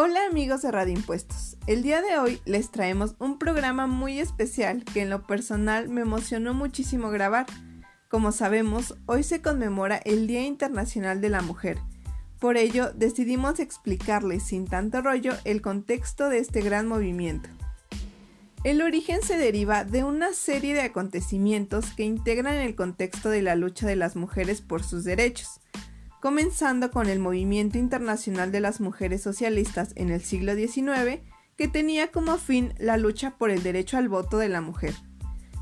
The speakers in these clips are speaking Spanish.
Hola amigos de Radio Impuestos. El día de hoy les traemos un programa muy especial que en lo personal me emocionó muchísimo grabar. Como sabemos, hoy se conmemora el Día Internacional de la Mujer. Por ello, decidimos explicarles sin tanto rollo el contexto de este gran movimiento. El origen se deriva de una serie de acontecimientos que integran el contexto de la lucha de las mujeres por sus derechos comenzando con el movimiento internacional de las mujeres socialistas en el siglo XIX, que tenía como fin la lucha por el derecho al voto de la mujer.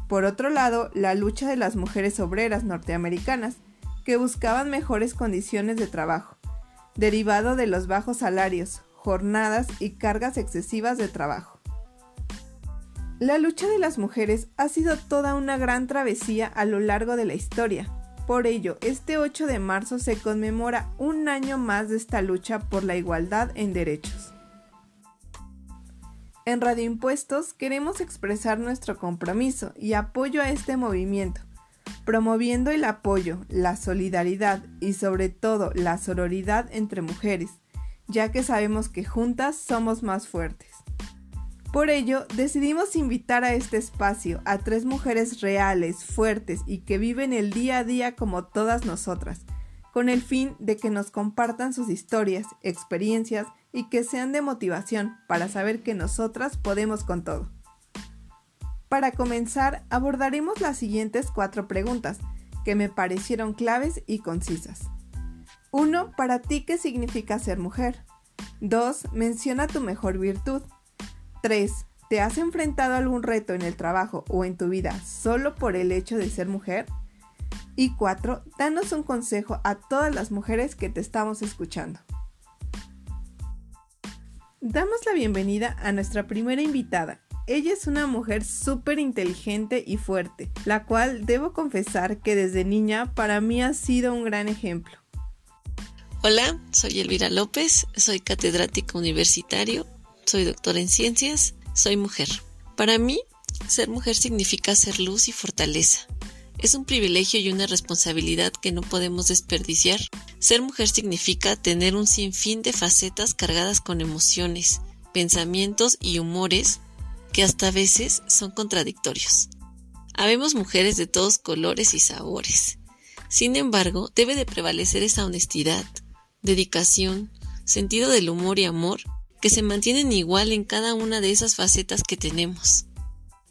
Por otro lado, la lucha de las mujeres obreras norteamericanas, que buscaban mejores condiciones de trabajo, derivado de los bajos salarios, jornadas y cargas excesivas de trabajo. La lucha de las mujeres ha sido toda una gran travesía a lo largo de la historia, por ello, este 8 de marzo se conmemora un año más de esta lucha por la igualdad en derechos. En Radio Impuestos queremos expresar nuestro compromiso y apoyo a este movimiento, promoviendo el apoyo, la solidaridad y sobre todo la sororidad entre mujeres, ya que sabemos que juntas somos más fuertes. Por ello, decidimos invitar a este espacio a tres mujeres reales, fuertes y que viven el día a día como todas nosotras, con el fin de que nos compartan sus historias, experiencias y que sean de motivación para saber que nosotras podemos con todo. Para comenzar, abordaremos las siguientes cuatro preguntas, que me parecieron claves y concisas. 1. Para ti, ¿qué significa ser mujer? 2. Menciona tu mejor virtud. 3. ¿Te has enfrentado a algún reto en el trabajo o en tu vida solo por el hecho de ser mujer? Y 4. Danos un consejo a todas las mujeres que te estamos escuchando. Damos la bienvenida a nuestra primera invitada. Ella es una mujer súper inteligente y fuerte, la cual debo confesar que desde niña para mí ha sido un gran ejemplo. Hola, soy Elvira López, soy catedrático universitario soy doctora en ciencias, soy mujer. Para mí, ser mujer significa ser luz y fortaleza. Es un privilegio y una responsabilidad que no podemos desperdiciar. Ser mujer significa tener un sinfín de facetas cargadas con emociones, pensamientos y humores que hasta a veces son contradictorios. Habemos mujeres de todos colores y sabores. Sin embargo, debe de prevalecer esa honestidad, dedicación, sentido del humor y amor que se mantienen igual en cada una de esas facetas que tenemos.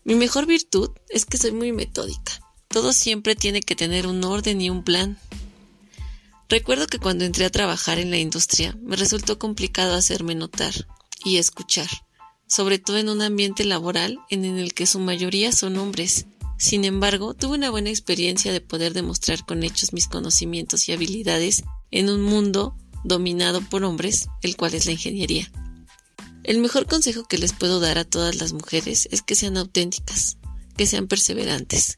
Mi mejor virtud es que soy muy metódica. Todo siempre tiene que tener un orden y un plan. Recuerdo que cuando entré a trabajar en la industria me resultó complicado hacerme notar y escuchar, sobre todo en un ambiente laboral en el que su mayoría son hombres. Sin embargo, tuve una buena experiencia de poder demostrar con hechos mis conocimientos y habilidades en un mundo dominado por hombres, el cual es la ingeniería. El mejor consejo que les puedo dar a todas las mujeres es que sean auténticas, que sean perseverantes,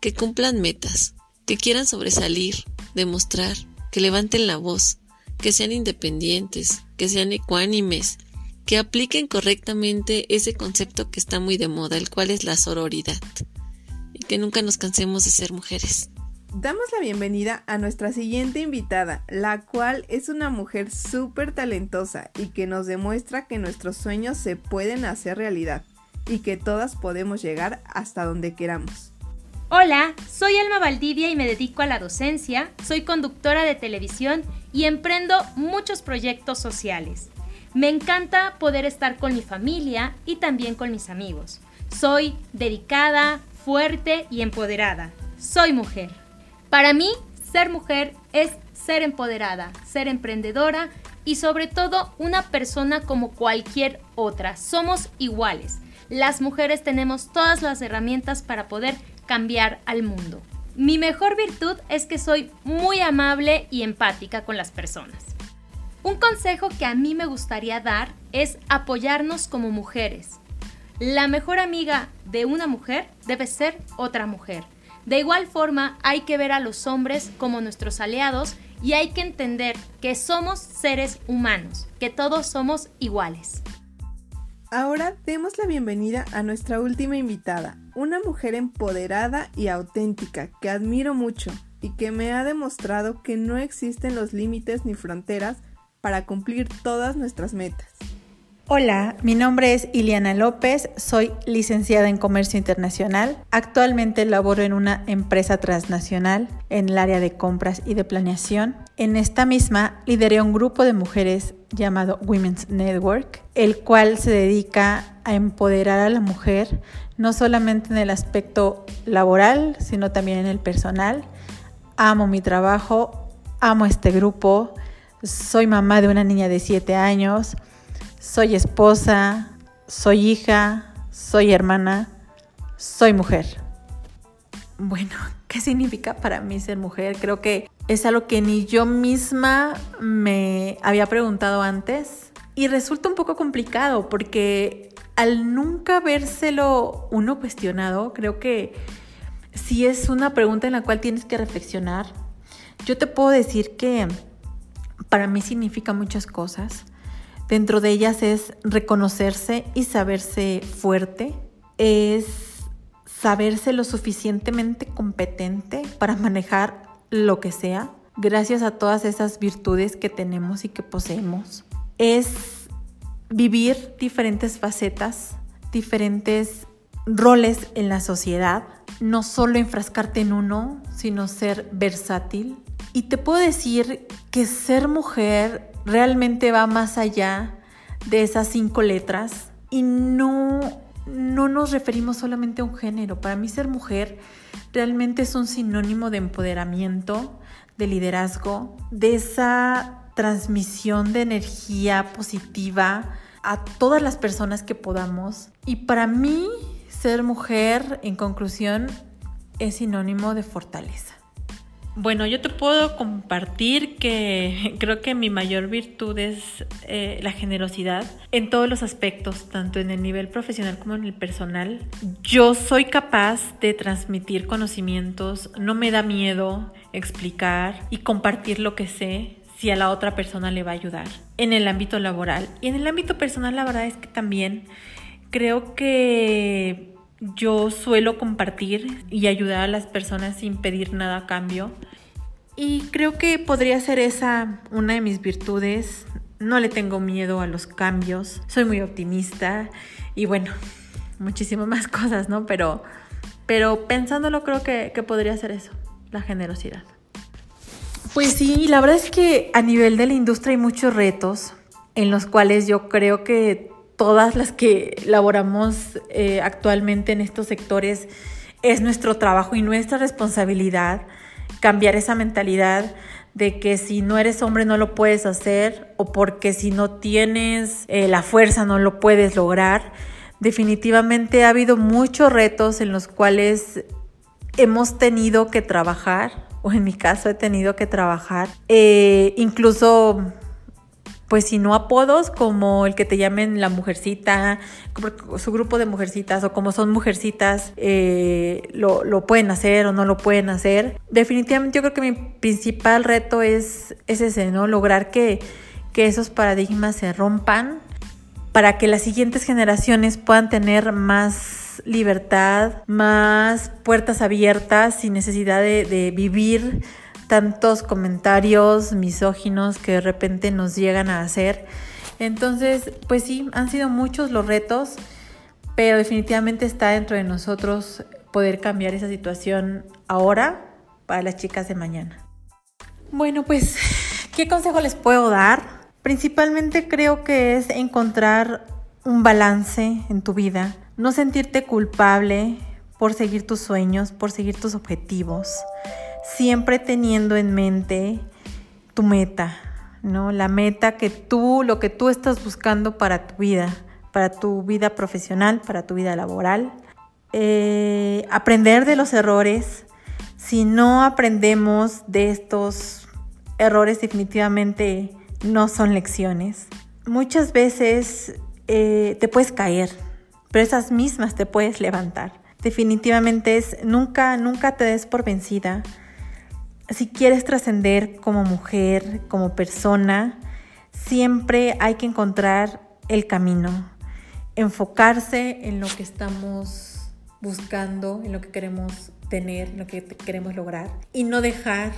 que cumplan metas, que quieran sobresalir, demostrar, que levanten la voz, que sean independientes, que sean ecuánimes, que apliquen correctamente ese concepto que está muy de moda, el cual es la sororidad, y que nunca nos cansemos de ser mujeres. Damos la bienvenida a nuestra siguiente invitada, la cual es una mujer súper talentosa y que nos demuestra que nuestros sueños se pueden hacer realidad y que todas podemos llegar hasta donde queramos. Hola, soy Alma Valdivia y me dedico a la docencia, soy conductora de televisión y emprendo muchos proyectos sociales. Me encanta poder estar con mi familia y también con mis amigos. Soy dedicada, fuerte y empoderada. Soy mujer. Para mí, ser mujer es ser empoderada, ser emprendedora y sobre todo una persona como cualquier otra. Somos iguales. Las mujeres tenemos todas las herramientas para poder cambiar al mundo. Mi mejor virtud es que soy muy amable y empática con las personas. Un consejo que a mí me gustaría dar es apoyarnos como mujeres. La mejor amiga de una mujer debe ser otra mujer. De igual forma, hay que ver a los hombres como nuestros aliados y hay que entender que somos seres humanos, que todos somos iguales. Ahora demos la bienvenida a nuestra última invitada, una mujer empoderada y auténtica que admiro mucho y que me ha demostrado que no existen los límites ni fronteras para cumplir todas nuestras metas. Hola, mi nombre es Iliana López, soy licenciada en Comercio Internacional. Actualmente laboro en una empresa transnacional en el área de compras y de planeación. En esta misma lideré un grupo de mujeres llamado Women's Network, el cual se dedica a empoderar a la mujer no solamente en el aspecto laboral, sino también en el personal. Amo mi trabajo, amo este grupo, soy mamá de una niña de 7 años soy esposa, soy hija, soy hermana, soy mujer. Bueno, ¿qué significa para mí ser mujer? Creo que es algo que ni yo misma me había preguntado antes y resulta un poco complicado porque al nunca vérselo uno cuestionado, creo que si es una pregunta en la cual tienes que reflexionar. Yo te puedo decir que para mí significa muchas cosas. Dentro de ellas es reconocerse y saberse fuerte, es saberse lo suficientemente competente para manejar lo que sea, gracias a todas esas virtudes que tenemos y que poseemos. Es vivir diferentes facetas, diferentes roles en la sociedad, no solo enfrascarte en uno, sino ser versátil. Y te puedo decir que ser mujer realmente va más allá de esas cinco letras y no, no nos referimos solamente a un género. Para mí ser mujer realmente es un sinónimo de empoderamiento, de liderazgo, de esa transmisión de energía positiva a todas las personas que podamos. Y para mí ser mujer, en conclusión, es sinónimo de fortaleza. Bueno, yo te puedo compartir que creo que mi mayor virtud es eh, la generosidad en todos los aspectos, tanto en el nivel profesional como en el personal. Yo soy capaz de transmitir conocimientos, no me da miedo explicar y compartir lo que sé si a la otra persona le va a ayudar en el ámbito laboral. Y en el ámbito personal la verdad es que también creo que yo suelo compartir y ayudar a las personas sin pedir nada a cambio. Y creo que podría ser esa una de mis virtudes. No le tengo miedo a los cambios. Soy muy optimista y bueno, muchísimas más cosas, ¿no? Pero, pero pensándolo creo que, que podría ser eso, la generosidad. Pues sí, la verdad es que a nivel de la industria hay muchos retos en los cuales yo creo que todas las que laboramos eh, actualmente en estos sectores, es nuestro trabajo y nuestra responsabilidad cambiar esa mentalidad de que si no eres hombre no lo puedes hacer o porque si no tienes eh, la fuerza no lo puedes lograr. Definitivamente ha habido muchos retos en los cuales hemos tenido que trabajar, o en mi caso he tenido que trabajar, eh, incluso pues si no apodos como el que te llamen la mujercita, su grupo de mujercitas o como son mujercitas, eh, lo, pueden hacer o no lo pueden hacer. Definitivamente yo creo que mi principal reto es, ese, ¿no? Lograr que, que esos paradigmas se rompan para que las siguientes generaciones puedan tener más libertad, más puertas abiertas sin necesidad de vivir tantos comentarios misóginos que de repente nos llegan a hacer. Entonces, pues sí, han sido muchos los retos, pero definitivamente está dentro de nosotros poder cambiar esa situación ahora para las chicas de mañana. Bueno, pues, ¿qué consejo les puedo dar? Principalmente creo que es encontrar un balance en tu vida, no sentirte culpable por seguir tus sueños, por seguir tus objetivos siempre teniendo en mente tu meta, ¿no? La meta que tú, lo que tú estás buscando para tu vida, para tu vida profesional, para tu vida laboral. Eh, aprender de los errores. Si no aprendemos de estos errores, definitivamente no son lecciones. Muchas veces eh, te puedes caer, pero esas mismas te puedes levantar. Definitivamente es nunca, nunca te des por vencida si quieres trascender como mujer, como persona, siempre hay que encontrar el camino, enfocarse en lo que estamos buscando, en lo que queremos tener, en lo que queremos lograr y no dejar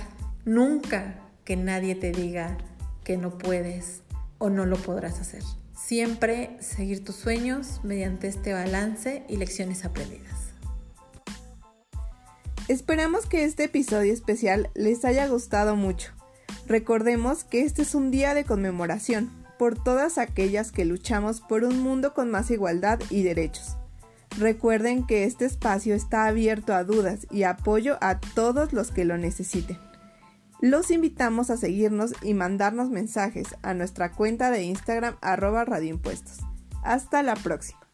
nunca que nadie te diga que no puedes o no lo podrás hacer. Siempre seguir tus sueños mediante este balance y lecciones aprendidas. Esperamos que este episodio especial les haya gustado mucho. Recordemos que este es un día de conmemoración por todas aquellas que luchamos por un mundo con más igualdad y derechos. Recuerden que este espacio está abierto a dudas y apoyo a todos los que lo necesiten. Los invitamos a seguirnos y mandarnos mensajes a nuestra cuenta de Instagram arroba radioimpuestos. Hasta la próxima.